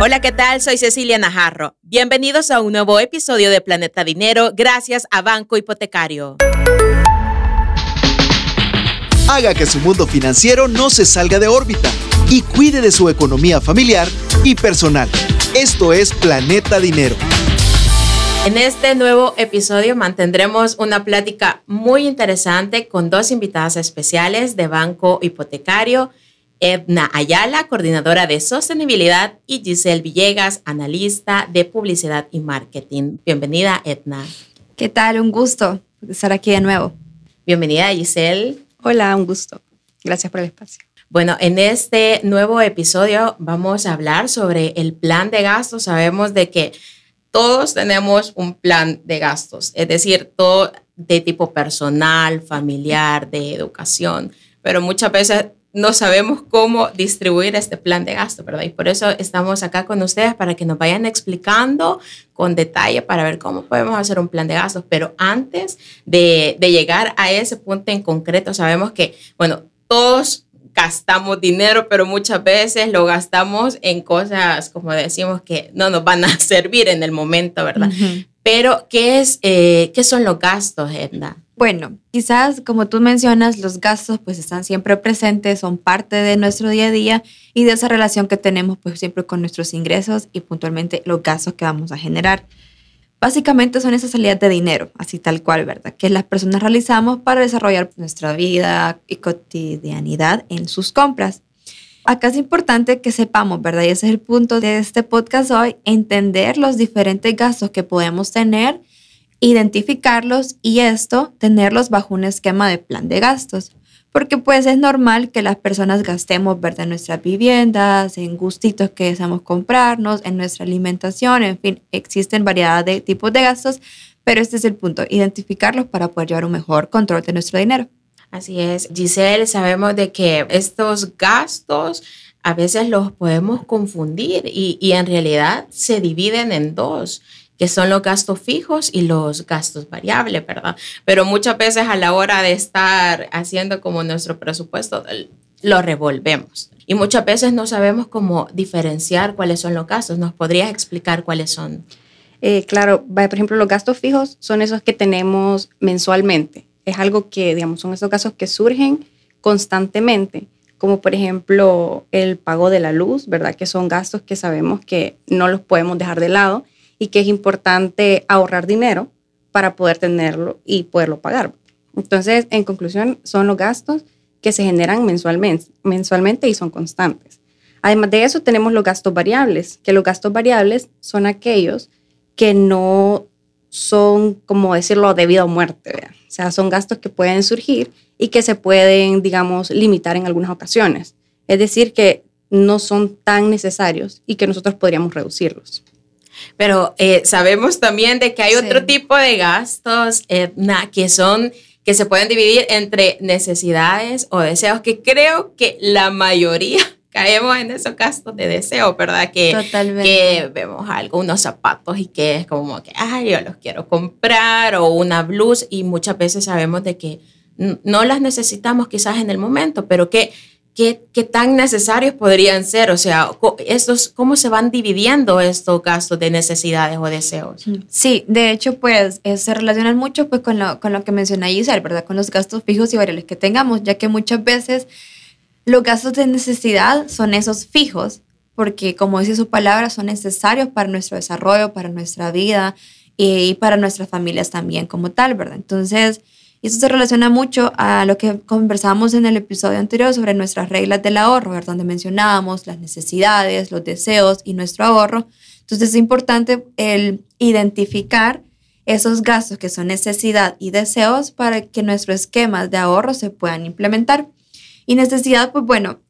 Hola, ¿qué tal? Soy Cecilia Najarro. Bienvenidos a un nuevo episodio de Planeta Dinero gracias a Banco Hipotecario. Haga que su mundo financiero no se salga de órbita y cuide de su economía familiar y personal. Esto es Planeta Dinero. En este nuevo episodio mantendremos una plática muy interesante con dos invitadas especiales de Banco Hipotecario, Edna Ayala, coordinadora de sostenibilidad, y Giselle Villegas, analista de publicidad y marketing. Bienvenida, Edna. ¿Qué tal? Un gusto estar aquí de nuevo. Bienvenida, Giselle. Hola, un gusto. Gracias por el espacio. Bueno, en este nuevo episodio vamos a hablar sobre el plan de gastos. Sabemos de que todos tenemos un plan de gastos, es decir, todo de tipo personal, familiar, de educación, pero muchas veces no sabemos cómo distribuir este plan de gasto, ¿verdad? Y por eso estamos acá con ustedes para que nos vayan explicando con detalle para ver cómo podemos hacer un plan de gastos. Pero antes de, de llegar a ese punto en concreto, sabemos que, bueno, todos gastamos dinero, pero muchas veces lo gastamos en cosas, como decimos, que no nos van a servir en el momento, ¿verdad? Pero, ¿qué, es, eh, ¿qué son los gastos, Edna? Bueno, quizás como tú mencionas, los gastos pues están siempre presentes, son parte de nuestro día a día y de esa relación que tenemos pues siempre con nuestros ingresos y puntualmente los gastos que vamos a generar. Básicamente son esas salidas de dinero, así tal cual, ¿verdad? Que las personas realizamos para desarrollar nuestra vida y cotidianidad en sus compras. Acá es importante que sepamos, ¿verdad? Y ese es el punto de este podcast hoy, entender los diferentes gastos que podemos tener, identificarlos y esto, tenerlos bajo un esquema de plan de gastos porque pues es normal que las personas gastemos, ¿verdad? En nuestras viviendas, en gustitos que deseamos comprarnos, en nuestra alimentación, en fin, existen variedad de tipos de gastos, pero este es el punto, identificarlos para poder llevar un mejor control de nuestro dinero. Así es, Giselle, sabemos de que estos gastos a veces los podemos confundir y, y en realidad se dividen en dos que son los gastos fijos y los gastos variables, ¿verdad? Pero muchas veces a la hora de estar haciendo como nuestro presupuesto, lo revolvemos. Y muchas veces no sabemos cómo diferenciar cuáles son los gastos. ¿Nos podrías explicar cuáles son? Eh, claro, por ejemplo, los gastos fijos son esos que tenemos mensualmente. Es algo que, digamos, son esos gastos que surgen constantemente, como por ejemplo el pago de la luz, ¿verdad? Que son gastos que sabemos que no los podemos dejar de lado y que es importante ahorrar dinero para poder tenerlo y poderlo pagar. Entonces, en conclusión, son los gastos que se generan mensualmente, y son constantes. Además de eso, tenemos los gastos variables, que los gastos variables son aquellos que no son, como decirlo, debido a muerte. O sea, son gastos que pueden surgir y que se pueden, digamos, limitar en algunas ocasiones. Es decir, que no son tan necesarios y que nosotros podríamos reducirlos. Pero eh, sabemos también de que hay otro tipo de gastos que son que se pueden dividir entre necesidades o deseos, que creo que la mayoría caemos en esos gastos de deseo, ¿verdad? Que, que vemos algo, unos zapatos y que es como que, ay, yo los quiero comprar o una blusa y muchas veces sabemos de que no las necesitamos quizás en el momento, pero que ¿Qué, tan necesarios podrían ser? O sea, estos, ¿cómo se van dividiendo estos gastos de necesidades o deseos? Sí, de hecho, pues eh, se relacionan mucho pues, con, lo, con lo que menciona Giselle, ¿verdad? Con los gastos fijos y variables que tengamos, ya que muchas veces los gastos de necesidad son esos fijos, porque como dice su palabra, son necesarios para nuestro desarrollo, para nuestra vida y para nuestras familias también como tal, ¿verdad? Entonces, y eso se relaciona mucho a lo que conversábamos en el episodio anterior sobre nuestras reglas del ahorro, donde mencionábamos las necesidades, los deseos y nuestro ahorro. Entonces es importante el identificar esos gastos que son necesidad y deseos para que nuestros esquemas de ahorro se puedan implementar. Y necesidad, pues bueno,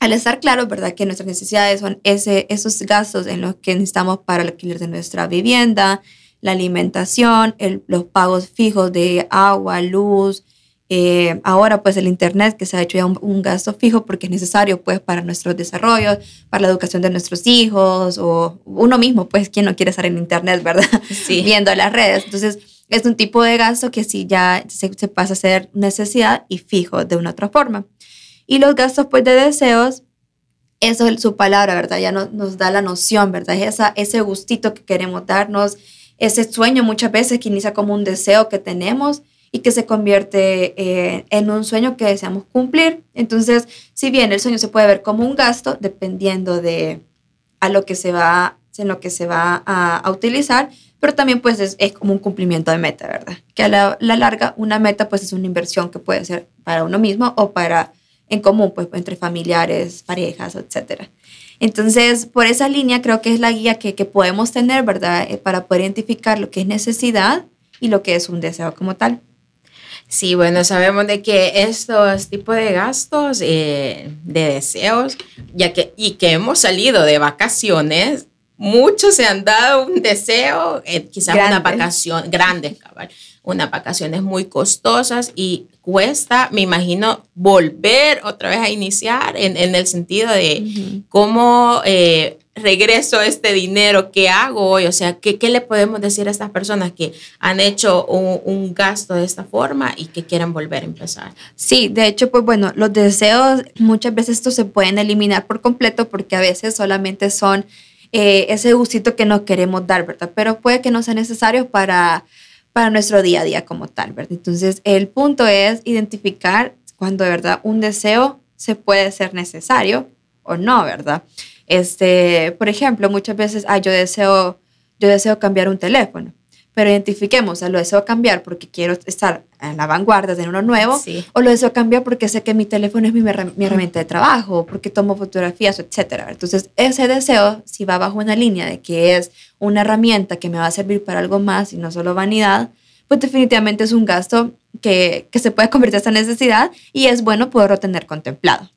al estar claro, ¿verdad? Que nuestras necesidades son ese, esos gastos en los que necesitamos para el alquiler de nuestra vivienda, la alimentación, los pagos fijos de agua, luz, eh, ahora pues el Internet que se ha hecho ya un, gasto fijo porque es necesario pues para nuestros desarrollos, para la educación de nuestros hijos o uno mismo pues quien no quiere estar en Internet, ¿verdad? Sí. Viendo las redes. Entonces es un tipo de gasto que sí ya se, se pasa a ser necesidad y fijo de una otra forma. Y los gastos pues de deseos eso es su palabra, ¿verdad? Ya no, nos da la noción, ¿verdad? Esa, ese gustito que queremos darnos, ese sueño muchas veces que inicia como un deseo que tenemos y que se convierte eh, en un sueño que deseamos cumplir. Entonces, si bien el sueño se puede ver como un gasto, dependiendo de a lo que se va, en lo que se va a, utilizar, pero también pues es, como un cumplimiento de meta, ¿verdad? Que a la, la, larga una meta pues es una inversión que puede ser para uno mismo o para en común, pues entre familiares, parejas, etc. Entonces, por esa línea creo que es la guía que, que podemos tener, ¿verdad? Eh, para poder identificar lo que es necesidad y lo que es un deseo como tal. Sí, bueno, sabemos de que estos tipos de gastos, eh, de deseos, ya que, y que hemos salido de vacaciones, muchos se han dado un deseo, eh, quizás una vacación grande, unas vacaciones muy costosas y cuesta, me imagino, volver otra vez a iniciar en, el sentido de cómo eh, regreso este dinero, ¿qué hago hoy? O sea, ¿qué, ¿qué, le podemos decir a estas personas que han hecho un, gasto de esta forma y que quieren volver a empezar? Sí, de hecho, pues bueno, los deseos muchas veces estos se pueden eliminar por completo porque a veces solamente son eh, ese gustito que nos queremos dar, ¿verdad? Pero puede que no sea necesario para para nuestro día a día como tal, ¿verdad? Entonces, el punto es identificar cuando de verdad un deseo se puede ser necesario o no, ¿verdad? Este, por ejemplo, muchas veces, ah, yo deseo, yo deseo cambiar un teléfono pero identifiquemos, o lo deseo cambiar porque quiero estar en la vanguardia de uno nuevo, o lo deseo cambiar porque sé que mi teléfono es mi, mi herramienta de trabajo, porque tomo fotografías, etc. Entonces, ese deseo, si va bajo una línea de que es una herramienta que me va a servir para algo más y no solo vanidad, pues definitivamente es un gasto que, que se puede convertir en necesidad y es bueno poderlo tener contemplado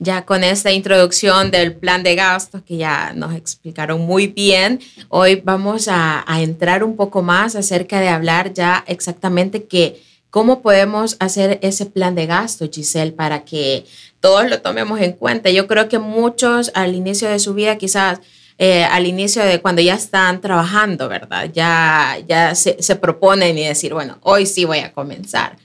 ya con esta introducción del plan de gastos que ya nos explicaron muy bien, hoy vamos a, entrar un poco más acerca de hablar ya exactamente que cómo podemos hacer ese plan de gastos, Giselle, para que todos lo tomemos en cuenta. Yo creo que muchos al inicio de su vida quizás... Eh, al inicio de cuando ya están trabajando, ¿verdad? Ya, ya se, se proponen y decir, bueno, hoy sí voy a comenzar.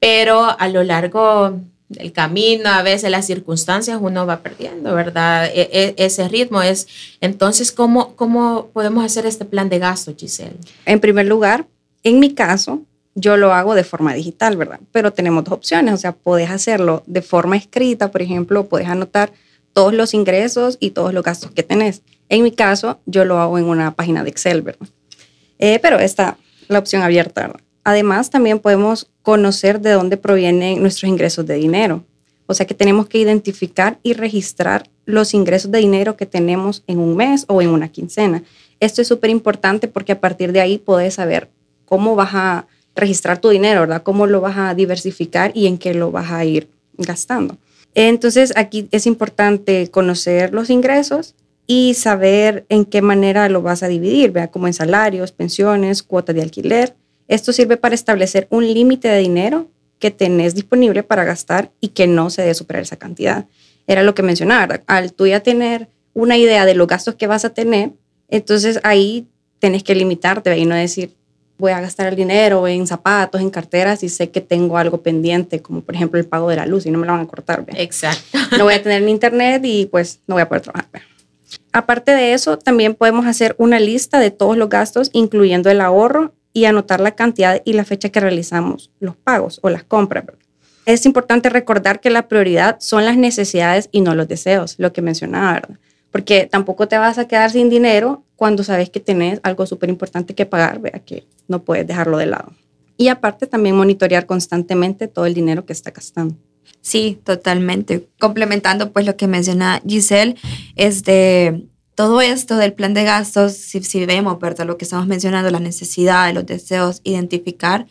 Pero a lo largo el camino, a veces las circunstancias, uno va perdiendo, ¿verdad? E, e, ese ritmo es, entonces, ¿cómo, ¿cómo podemos hacer este plan de gasto, Giselle? En primer lugar, en mi caso, yo lo hago de forma digital, ¿verdad? Pero tenemos dos opciones, o sea, puedes hacerlo de forma escrita, por ejemplo, puedes anotar todos los ingresos y todos los gastos que tenés. En mi caso, yo lo hago en una página de Excel, ¿verdad? Eh, pero está la opción abierta, ¿verdad? Además, también podemos conocer de dónde provienen nuestros ingresos de dinero. O sea que tenemos que identificar y registrar los ingresos de dinero que tenemos en un mes o en una quincena. Esto es súper importante porque a partir de ahí puedes saber cómo vas a registrar tu dinero, ¿verdad? Cómo lo vas a diversificar y en qué lo vas a ir gastando. Entonces, aquí es importante conocer los ingresos y saber en qué manera lo vas a dividir, vea, como en salarios, pensiones, cuotas de alquiler esto sirve para establecer un límite de dinero que tenés disponible para gastar y que no se debe superar esa cantidad. Era lo que mencionaba, al tú ya tener una idea de los gastos que vas a tener, entonces ahí tenés que limitarte y no decir, voy a gastar el dinero en zapatos, en carteras y sé que tengo algo pendiente, como por ejemplo el pago de la luz y no me lo van a cortar. Exacto. No voy a tener internet y pues no voy a poder trabajar. Aparte de eso, también podemos hacer una lista de todos los gastos, incluyendo el ahorro y anotar la cantidad y la fecha que realizamos los pagos o las compras. Es importante recordar que la prioridad son las necesidades y no los deseos, lo que mencionaba, ¿verdad? Porque tampoco te vas a quedar sin dinero cuando sabes que tenés algo súper importante que pagar, vea que no puedes dejarlo de lado. Y aparte también monitorear constantemente todo el dinero que está gastando. Sí, totalmente. Complementando pues lo que menciona Giselle, es de todo esto del plan de gastos, si, vemos, ¿verdad? Lo que estamos mencionando, las necesidades, los deseos, identificar,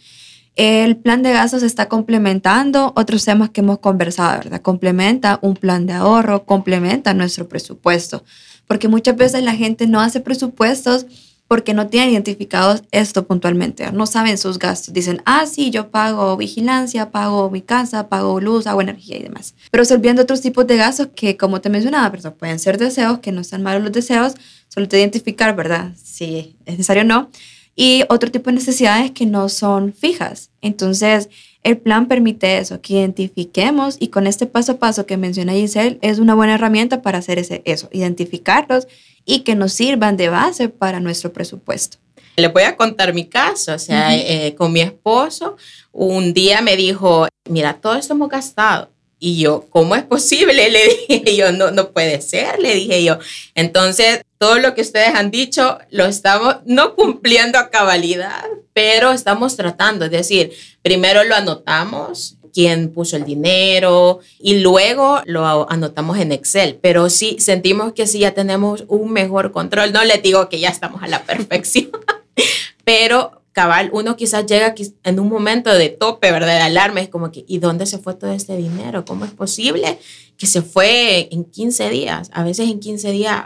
el plan de gastos está complementando otros temas que hemos conversado, ¿verdad? Complementa un plan de ahorro, complementa nuestro presupuesto, porque muchas veces la gente no hace presupuestos porque no tienen identificados esto puntualmente, no saben sus gastos. Dicen, ah, sí, yo pago vigilancia, pago mi casa, pago luz, agua, energía y demás. Pero se olvidan de otros tipos de gastos que, como te mencionaba, ¿verdad? pueden ser deseos, que no están malos los deseos, solo te identificar, ¿verdad? Si es necesario o no. Y otro tipo de necesidades que no son fijas. Entonces, El plan permite eso, que identifiquemos y con este paso a paso que menciona Giselle es una buena herramienta para hacer ese, eso, identificarlos y que nos sirvan de base para nuestro presupuesto. Le voy a contar mi caso, o sea, eh, con mi esposo, un día me dijo, mira, todo esto hemos gastado. Y yo, ¿cómo es posible? Le dije yo, no, no puede ser, le dije yo. Entonces, todo lo que ustedes han dicho lo estamos no cumpliendo a cabalidad, pero estamos tratando, es decir, primero lo anotamos, quién puso el dinero y luego lo anotamos en Excel, pero sí sentimos que sí ya tenemos un mejor control. No les digo que ya estamos a la perfección, pero cabal, uno quizás llega en un momento de tope, ¿verdad? De alarma, es como que, ¿y dónde se fue todo este dinero? ¿Cómo es posible que se fue en 15 días? A veces en 15 días,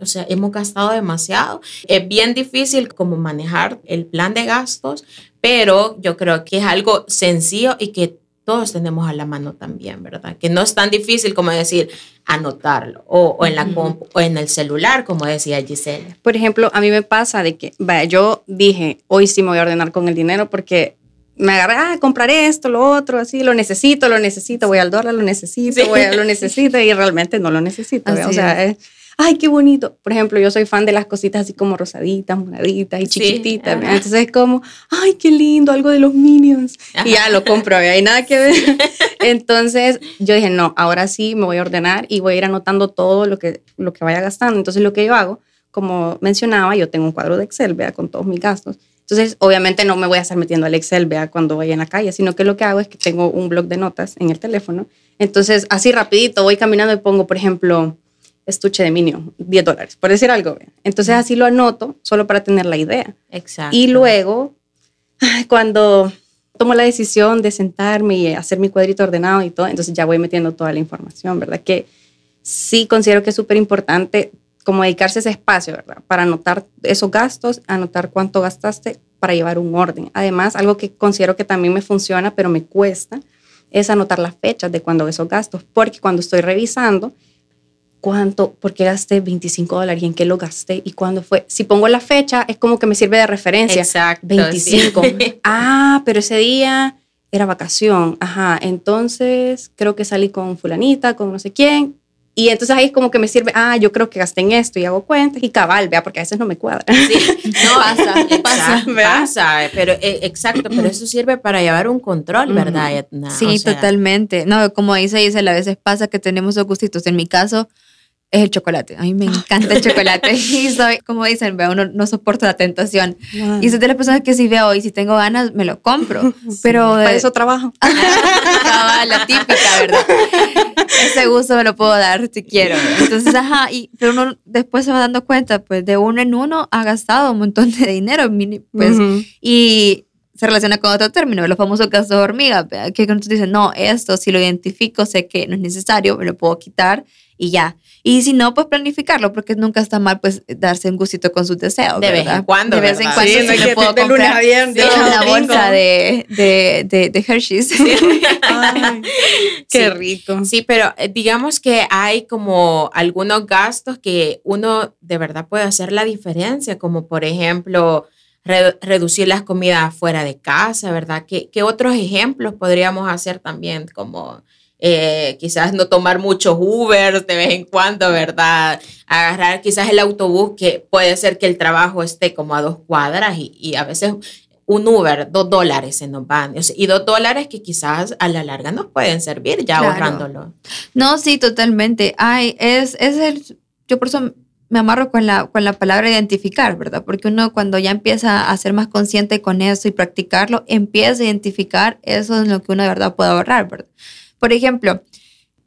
o sea, hemos gastado demasiado. Es bien difícil como manejar el plan de gastos, pero yo creo que es algo sencillo y que todos tenemos a la mano también, ¿verdad? Que no es tan difícil como decir anotarlo o, en la o en el celular, como decía Giselle. Por ejemplo, a mí me pasa de que, vaya, yo dije, hoy sí me voy a ordenar con el dinero porque me agarré, ah, compraré esto, lo otro, así, lo necesito, lo necesito, voy al dólar, lo necesito, voy a, lo necesito y realmente no lo necesito. O sea, es, ay, qué bonito. Por ejemplo, yo soy fan de las cositas así como rosaditas, moraditas y chiquititas. Entonces es como, ay, qué lindo, algo de los Minions. Y ya lo compro, hay nada que ver. Entonces yo dije, no, ahora sí me voy a ordenar y voy a ir anotando todo lo que, lo que vaya gastando. Entonces lo que yo hago, como mencionaba, yo tengo un cuadro de Excel, vea, con todos mis gastos. Entonces, obviamente no me voy a estar metiendo al Excel, vea, cuando vaya en la calle, sino que lo que hago es que tengo un blog de notas en el teléfono. Entonces, así rapidito voy caminando y pongo, por ejemplo, estuche de minio, 10 dólares, por decir algo. Entonces así lo anoto solo para tener la idea. Exacto. Y luego, cuando tomo la decisión de sentarme y hacer mi cuadrito ordenado y todo, entonces ya voy metiendo toda la información, ¿verdad? Que sí considero que es súper importante como dedicarse ese espacio, ¿verdad? Para anotar esos gastos, anotar cuánto gastaste para llevar un orden. Además, algo que considero que también me funciona, pero me cuesta, es anotar las fechas de cuando esos gastos, porque cuando estoy revisando, cuánto, por qué gasté 25 dólares y en qué lo gasté y cuándo fue. Si pongo la fecha, es como que me sirve de referencia. Exacto. 25. ah, pero ese día era vacación. Ajá, entonces creo que salí con fulanita, con no sé quién. Y entonces ahí es como que me sirve, ah, yo creo que gasté en esto y hago cuentas y cabal, vea, porque a veces no me cuadra. Sí, no, pasa, pasa, pasa, pero eh, exacto, pero eso sirve para llevar un control, ¿verdad? sí, totalmente. No, como dice dice a veces pasa que tenemos los gustitos. En mi caso, es el chocolate. A mí me encanta el chocolate. y soy, como dicen, veo, uno no soporta la tentación. Y soy de las personas que si veo y si tengo ganas, me lo compro. Pero Para eso trabajo. la típica, ¿verdad? Ese gusto me lo puedo dar si quiero. Entonces, ajá, y, pero uno después se va dando cuenta, pues de uno en uno ha gastado un montón de dinero, pues, y se relaciona con otro término, los famosos gastos de hormiga, que cuando tú dices, no, esto si lo identifico, sé que no es necesario, me lo puedo quitar y ya. Y si no, pues planificarlo, porque nunca está mal pues darse un gustito con sus deseos. De vez en cuando. De vez en cuando sí, me puedo de lunes a viernes. una bolsa de, de, de, de Hershey's. qué rico. Sí, pero eh, digamos que hay como algunos gastos que uno de verdad puede hacer la diferencia, como por ejemplo reducir las comidas fuera de casa, ¿verdad? ¿Qué, ¿Qué otros ejemplos podríamos hacer también como eh, quizás no tomar muchos Uber de vez en cuando, ¿verdad? Agarrar quizás el autobús, que puede ser que el trabajo esté como a dos cuadras y, a veces un Uber, dos dólares se nos van. y dos dólares que quizás a la larga nos pueden servir ya ahorrándolo. No, sí, totalmente. Ay, es, es el, yo por eso me amarro con la, con la palabra identificar, ¿verdad? Porque uno cuando ya empieza a ser más consciente con eso y practicarlo, empieza a identificar eso en lo que uno de verdad puede ahorrar, ¿verdad? Por ejemplo,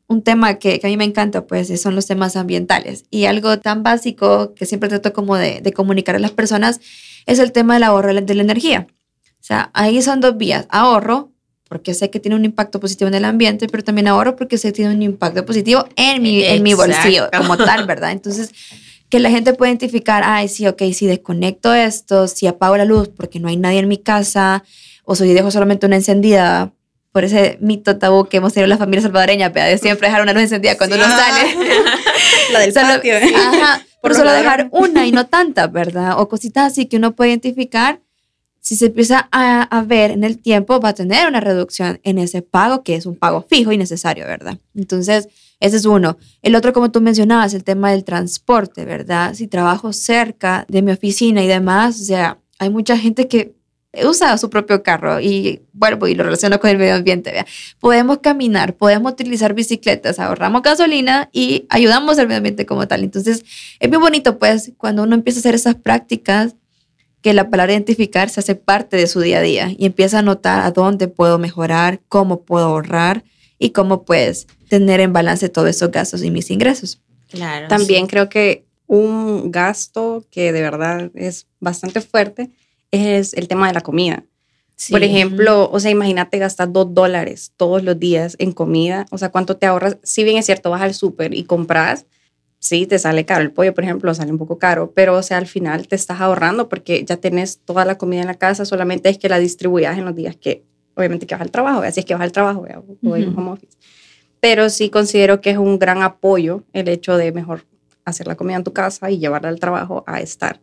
un tema que, a mí me encanta, pues, son los temas ambientales. Y algo tan básico que siempre trato como de, comunicar a las personas es el tema del ahorro de la energía. O sea, ahí son dos vías. Ahorro, porque sé que tiene un impacto positivo en el ambiente, pero también ahorro porque sé que tiene un impacto positivo en mi, en mi bolsillo como tal, ¿verdad? Entonces, que la gente pueda identificar, ay, sí, ok, si desconecto esto, si apago la luz porque no hay nadie en mi casa, o si dejo solamente una encendida por ese mito tabú que hemos tenido la familia salvadoreña, de siempre dejar una luz encendida cuando uno sale. la del patio. Ajá, por solo dejar una y no tanta, ¿verdad? O cositas así que uno puede identificar si se empieza a, a, ver en el tiempo, va a tener una reducción en ese pago, que es un pago fijo y necesario, ¿verdad? Entonces, ese es uno. El otro, como tú mencionabas, el tema del transporte, ¿verdad? Si trabajo cerca de mi oficina y demás, o sea, hay mucha gente que usa su propio carro y vuelvo y lo relaciono con el medio ambiente. ¿vea? Podemos caminar, podemos utilizar bicicletas, ahorramos gasolina y ayudamos al medio ambiente como tal. Entonces, es muy bonito, pues, cuando uno empieza a hacer esas prácticas que la palabra identificar se hace parte de su día a día y empieza a notar a dónde puedo mejorar, cómo puedo ahorrar y cómo puedes tener en balance todos esos gastos y mis ingresos. Claro. También creo que un gasto que de verdad es bastante fuerte es el tema de la comida. Por ejemplo, o sea, imagínate gastar dos dólares todos los días en comida. O sea, ¿cuánto te ahorras? Si bien es cierto, vas al súper y compras, sí, te sale caro. El pollo, por ejemplo, sale un poco caro, pero o sea, al final te estás ahorrando porque ya tienes toda la comida en la casa, solamente es que la distribuyas en los días que, obviamente, que vas al trabajo, así es que vas al trabajo o en home office. Pero sí considero que es un gran apoyo el hecho de mejor hacer la comida en tu casa y llevarla al trabajo a estar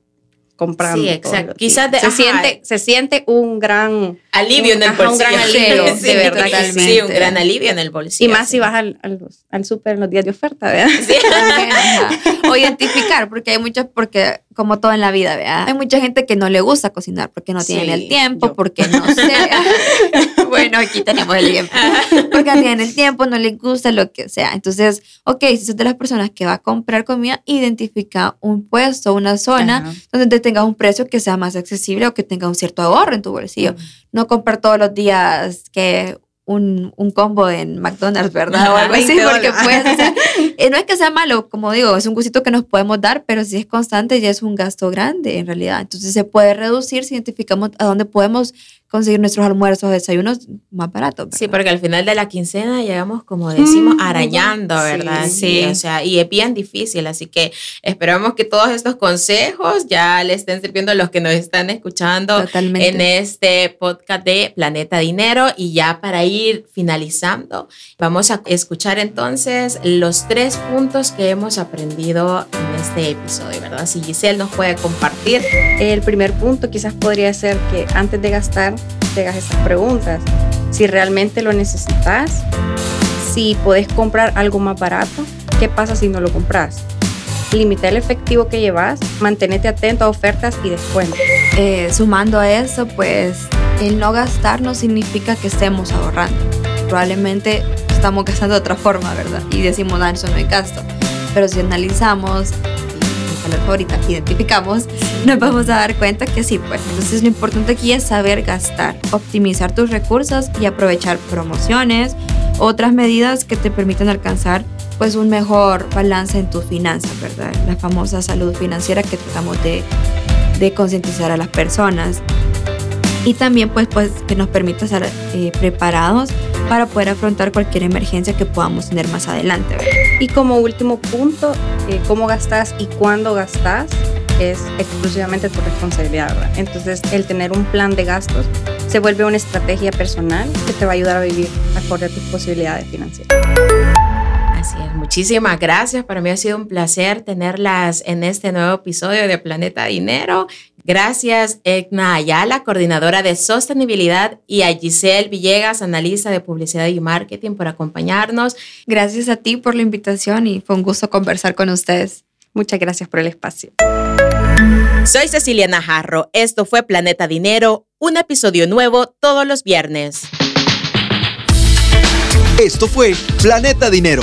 comprando. Sí, exacto. Quizás se, siente, se siente un gran alivio en el bolsillo. Un gran alivio, de verdad. Sí, un gran alivio en el bolsillo. Y más si vas al, al, al súper en los días de oferta, ¿verdad? Sí. o identificar, porque hay muchas, porque como todo en la vida, ¿verdad? Hay mucha gente que no le gusta cocinar porque no tienen el tiempo, porque no sé. bueno, aquí tenemos el tiempo. Porque no tienen el tiempo, no les gusta lo que sea. Entonces, ok, si sos de las personas que va a comprar comida, identifica un puesto, una zona donde tengas un precio que sea más accesible o que tenga un cierto ahorro en tu bolsillo. No comprar todos los días que un, un, combo en McDonald's, ¿verdad? O algo así, porque pues, eh, no es que sea malo, como digo, es un gustito que nos podemos dar, pero si es constante ya es un gasto grande en realidad. Entonces se puede reducir si identificamos a dónde podemos conseguir nuestros almuerzos, desayunos más baratos. Sí, porque al final de la quincena llegamos, como decimos, mm, arañando, ¿verdad? Sí, o sea, y es bien difícil, así que esperamos que todos estos consejos ya le estén sirviendo a los que nos están escuchando en este podcast de Planeta Dinero y ya para ir finalizando, vamos a escuchar entonces los tres puntos que hemos aprendido en este episodio, ¿verdad? Si Giselle nos puede compartir. El primer punto quizás podría ser que antes de gastar, te hagas esas preguntas. Si realmente lo necesitas, si puedes comprar algo más barato, ¿qué pasa si no lo compras? Limita el efectivo que llevas, manténete atento a ofertas y descuentos. Eh, sumando a eso, pues el no gastar no significa que estemos ahorrando. Probablemente estamos gastando de otra forma, ¿verdad? Y decimos, no, eso no es gasto. Pero si analizamos ahorita identificamos, nos vamos a dar cuenta que sí, pues. Entonces lo importante aquí es saber gastar, optimizar tus recursos y aprovechar promociones, otras medidas que te permiten alcanzar pues un mejor balance en tus finanzas, ¿verdad? La famosa salud financiera que tratamos de, de concientizar a las personas y también pues, pues que nos permita estar eh, preparados para poder afrontar cualquier emergencia que podamos tener más adelante. Y como último punto, eh, cómo gastas y cuándo gastas es exclusivamente tu responsabilidad. Entonces, el tener un plan de gastos se vuelve una estrategia personal que te va a ayudar a vivir acorde a tus posibilidades financieras. Así es, muchísimas gracias. Para mí ha sido un placer tenerlas en este nuevo episodio de Planeta Dinero. Gracias, Egna Ayala, coordinadora de sostenibilidad, y a Giselle Villegas, analista de publicidad y marketing, por acompañarnos. Gracias a ti por la invitación y fue un gusto conversar con ustedes. Muchas gracias por el espacio. Soy Cecilia Najarro. Esto fue Planeta Dinero, un episodio nuevo todos los viernes. Esto fue Planeta Dinero,